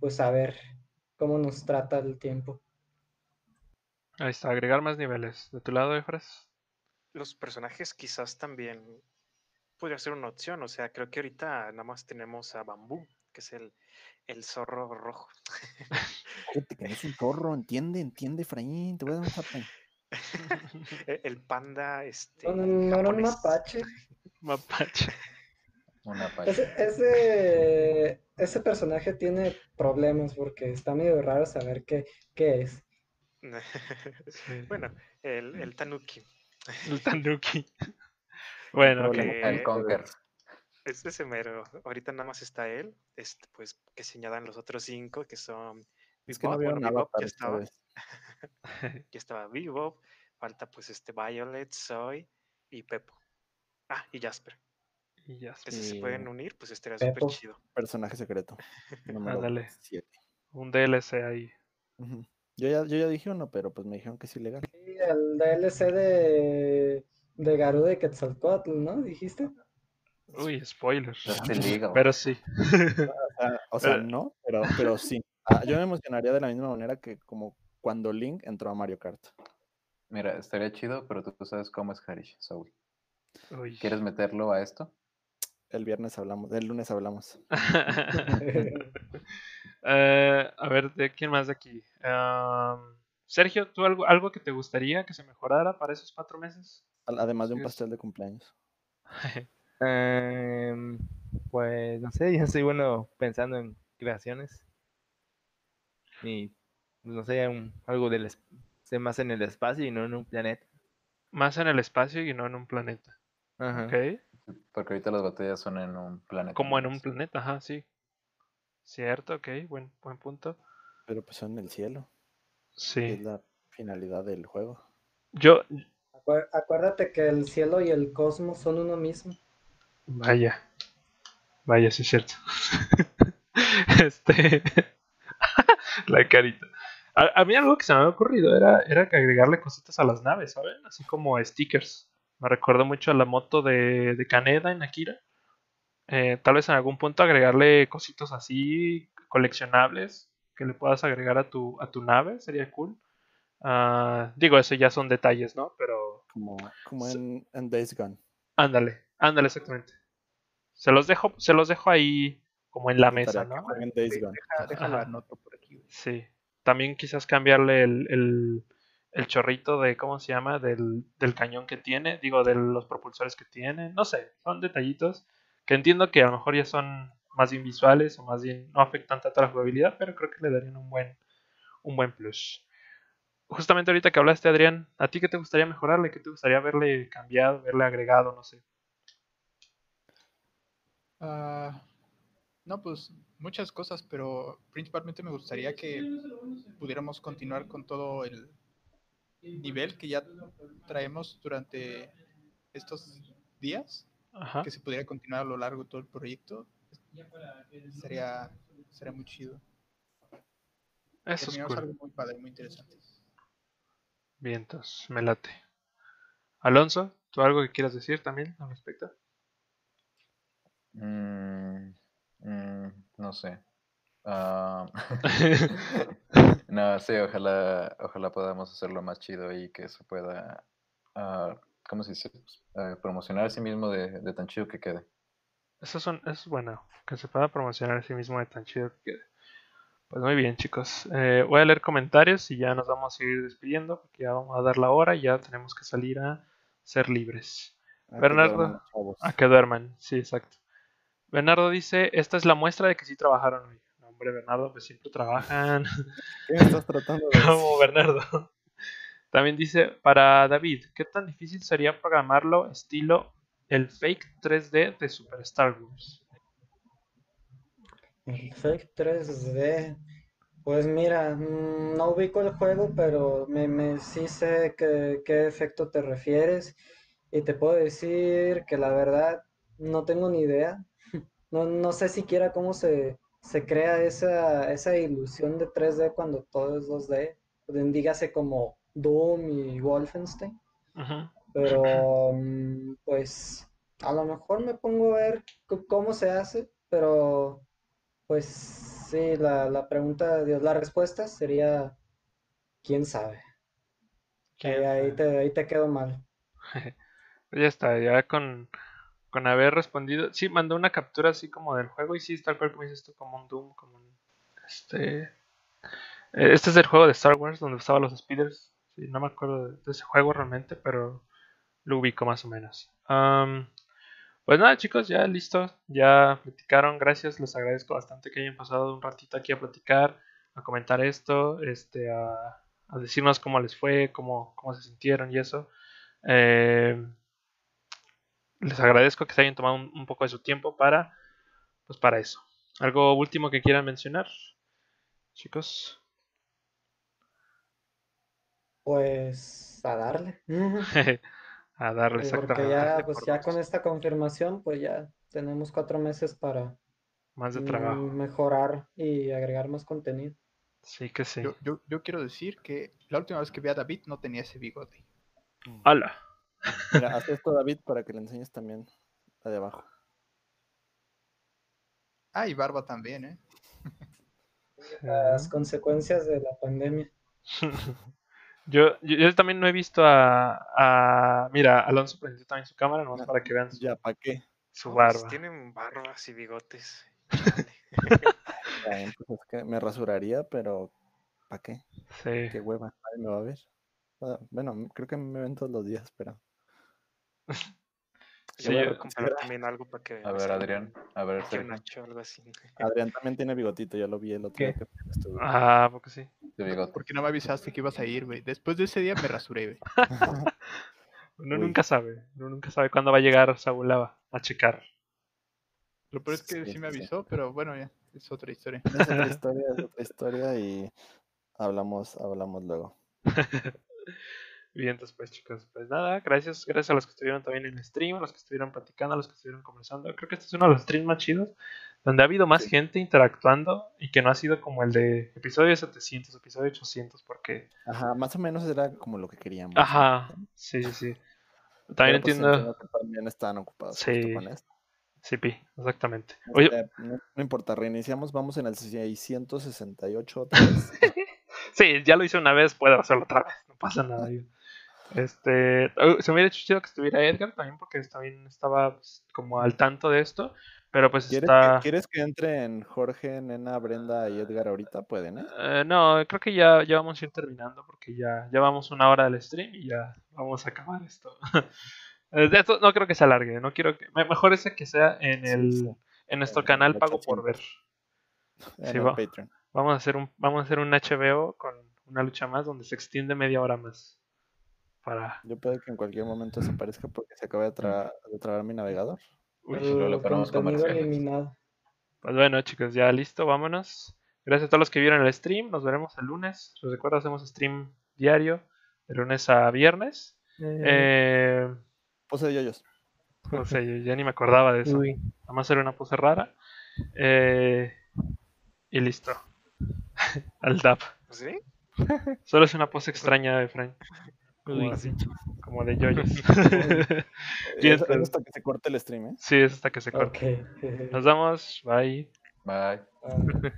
pues a ver cómo nos trata el tiempo. Ahí está, agregar más niveles. ¿De tu lado, Efras? Los personajes quizás también podría ser una opción. O sea, creo que ahorita nada más tenemos a Bambú, que es el, el zorro rojo. Es un zorro, entiende, entiende, Efraín, te voy a dar un. E- el panda, este. No, era un mapache. Mapache. Una página. Ese, ese, ese personaje tiene problemas porque está medio raro saber qué, qué es. Bueno, el, el tanuki. El Tanuki. bueno, ok. El Conquer. Es ese mero. Ahorita nada más está él. Este, pues que se añadan los otros cinco que son. Es que no Bebop, veo bueno, nada Bebop para ya esta estaba. Ya estaba Bebop. Falta pues este Violet, Zoe y Pepo. Ah, y Jasper. Y. Que si se pueden unir, pues estaría súper chido. Personaje secreto. Ándale. 7. Un DLC ahí. Yo ya, yo ya dije uno, pero pues me dijeron que es ilegal. El DLC de, de Garuda y Quetzalcóatl, ¿no? ¿Dijiste? Uy, spoilers. Just illegal. Pero sí. Ah, o sea, no, pero, pero sí. Ah, yo me emocionaría de la misma manera que como cuando Link entró a Mario Kart. Mira, estaría chido, pero tú, tú sabes cómo es Harish. Uy. ¿Quieres meterlo a esto? El viernes hablamos, el lunes hablamos. Eh, a ver, ¿de quién más de aquí? Am, Sergio, ¿tú algo, algo que te gustaría que se mejorara para esos cuatro meses? Además de un pastel de cumpleaños. Em, pues no sé, yo soy bueno pensando en creaciones. Y pues, no sé, un- algo del más en el espacio y no en un planeta. Más en el espacio y no en un planeta. Ajá. ¿Ok? Porque ahorita las batallas son en un planeta. Como en un planeta, ajá, sí. Cierto, ok, buen, buen punto. Pero pues son en el cielo. Que Es Sí. la finalidad del juego. Yo, Acuérdate que el cielo y el cosmos son uno mismo. vaya. Vaya, sí es cierto. este. la carita. A, a mí algo que se me había ocurrido era, era que agregarle cositas a las naves, ¿saben? Así como stickers. Me recuerdo mucho a la moto de, de Kaneda en Akira. Eh, tal vez en algún punto agregarle cositos así coleccionables que le puedas agregar a tu, a tu nave, sería cool. Ah, digo, eso ya son detalles, ¿no? Pero Como, como en, en Days Gone. ándale, ándale exactamente. Se los dejo, se los dejo ahí como en la mesa, ¿no? jueguen Days Sí, Gone. deja- déjalo anoto por aquí. Sí. También quizás cambiarle el, el, el chorrito de, ¿cómo se llama? Del, del cañón que tiene, digo, de los propulsores que tiene. No sé, son detallitos que entiendo que a lo mejor ya son más bien visuales o más bien no afectan tanto a la jugabilidad, pero creo que le darían un buen, un buen plus. Justamente ahorita que hablaste, Adrián, ¿a ti qué te gustaría mejorarle? ¿Qué te gustaría verle cambiado, verle agregado? No sé. Ah, No, pues muchas cosas, pero principalmente me gustaría que pudiéramos continuar con todo el nivel que ya traemos durante estos días, Ajá. que se pudiera continuar a lo largo de todo el proyecto. Sería, sería muy chido. Eso es Terminamos cool. algo muy padre, muy interesante. Vientos, me late. Alonso, ¿tú algo que quieras decir también al respecto? Mm, mm, no sé. Ah, no, sí, ojalá, ojalá podamos hacerlo más chido y que se pueda, ah, ¿cómo se dice? Pues, eh, promocionar a sí mismo de, de tan chido que quede. Eso es, un- eso es bueno, que se pueda promocionar a sí mismo de tan chido que quede. Pues muy bien, chicos. Eh, voy a leer comentarios y ya nos vamos a ir despidiendo porque ya vamos a dar la hora y ya tenemos que salir a ser libres. Que Bernardo. duerman. A que duerman, sí, exacto. Bernardo dice, esta es la muestra de que sí trabajaron hoy. No, hombre, Bernardo, pues siempre trabajan. ¿Qué estás tratando de Como Bernardo. También dice, para David, ¿qué tan difícil sería programarlo estilo el fake 3D de Super Star Wars? El Fake 3D. Pues mira, mm, no ubico el juego, pero me, me sí sé que- qué efecto te refieres. Y te puedo decir que la verdad no tengo ni idea. No, no sé siquiera cómo se, se crea esa, esa ilusión de 3D cuando todo es 2D. Dígase como Doom y Wolfenstein. Ujú. Pero mm, pues a lo mejor me pongo a ver cómo se hace, pero pues sí, la, la pregunta, Dios, la respuesta sería, ¿quién sabe? ¿Quién Ahí, te, ahí te quedo mal. Ya está, ya con, con haber respondido. Sí, mandó una captura así como del juego y sí, tal cual como dices tú, como un Doom, como un... Este... eh, Este es el juego de Star Wars donde usaban los speeders. Sí, no me acuerdo de ese juego realmente, pero lo ubico más o menos. Pues nada, chicos, ya listo. Ya platicaron. Gracias, les agradezco bastante que hayan pasado un ratito aquí a platicar, a comentar esto, este, a, a decirnos cómo les fue, cómo, cómo se sintieron y eso. Eh, les agradezco que se hayan tomado un, un poco de su tiempo para, pues para eso. ¿Algo último que quieran mencionar, chicos? Pues a darle. a darle Sí, porque exactamente ya, pues ya con esta confirmación, pues ya tenemos cuatro meses para más de mm, trabajo. mejorar y agregar más contenido. Sí que sí. Yo, yo, yo quiero decir que la última vez que vi a David no tenía ese bigote. ¡Hala! Mira, haz esto, David, para que le enseñes también la de abajo. Ah, y barba también, ¿eh? Las consecuencias de la pandemia. Yo, yo, yo también no he visto a, a- Mira, Alonso prendió también su cámara, nomás Ya. para que vean su, Ya, ¿para qué? su No, pues, barba. tienen barbas y bigotes. Pues es que me rasuraría, pero ¿para qué? Sí. Qué hueva, nadie me va a ver. Ah, Bueno, creo que me ven todos los días, pero Sí, Yo voy yo- a comprar también algo para que A me ver, Adrián, a ver, Sergio, Nacho, algo así. Adrián también tiene bigotito, ya lo vi el otro día que. Ah, porque sí. bigote. ¿Por qué no me avisaste que ibas a ir, güey? Después de ese día me rasuré, güey. Uno Uy. nunca sabe. Uno nunca sabe cuándo va a llegar Saúl Lava a checar. Lo peor es que Sí, sí me sí. avisó, pero bueno, ya, es otra historia. Es otra historia, es otra historia y hablamos, hablamos luego. Bien, entonces pues chicos, pues nada, gracias, gracias a los que estuvieron también en el stream, a los que estuvieron platicando, a los que estuvieron conversando. Creo que este es uno de los streams más chidos, donde ha habido más Sí. gente interactuando y que no ha sido como el de episodio 700, episodio 800, porque... Ajá, más o menos era como lo que queríamos. Ajá, sí, sí, sí. También Pero, pues, entiendo... también estaban ocupados Sí. con esto. Sí, pi, exactamente. Oye, no, no importa, reiniciamos, vamos en el 668 otra vez. sí, ya lo hice una vez, puedo hacerlo otra vez, no pasa nada. yo- Este, oh, se me hubiera hecho chido que estuviera Edgar también, porque también estaba pues, como al tanto de esto, pero pues ¿Quieres, está... que, ¿Quieres que entren Jorge, Nena, Brenda y Edgar ahorita? Pueden, ¿eh? Eh, no, creo que ya, ya vamos a ir terminando porque ya, ya vamos una hora del stream y ya vamos a acabar esto. Esto no creo que se alargue, no quiero que... me- Mejor ese que sea en el sí. en nuestro en canal pago por ver. 800. En Sí, el va. Patreon. Vamos a hacer un vamos a hacer un HBO con una lucha más donde se extiende media hora más. Para Yo puedo que en cualquier momento desaparezca porque se acaba de, tra- de trabar mi navegador. Uy, contenido comerciales. eliminado. Pues bueno, chicos, ya listo, vámonos. Gracias a todos los que vieron el stream. Nos veremos el lunes. Les recuerdo, hacemos stream diario, de lunes a viernes. Eh, Pose de yoyos. no sé, yo ya ni me acordaba de eso. Uy, Nada más era una pose rara. Eh, y listo. Al DAP. ¿Sí? Solo es una pose extraña de Frank. Como, uy, así, como de yoyos. Es, es hasta que se corte el stream, ¿eh? sí, es hasta que se corte. Nos vemos. Bye. Bye. Ah.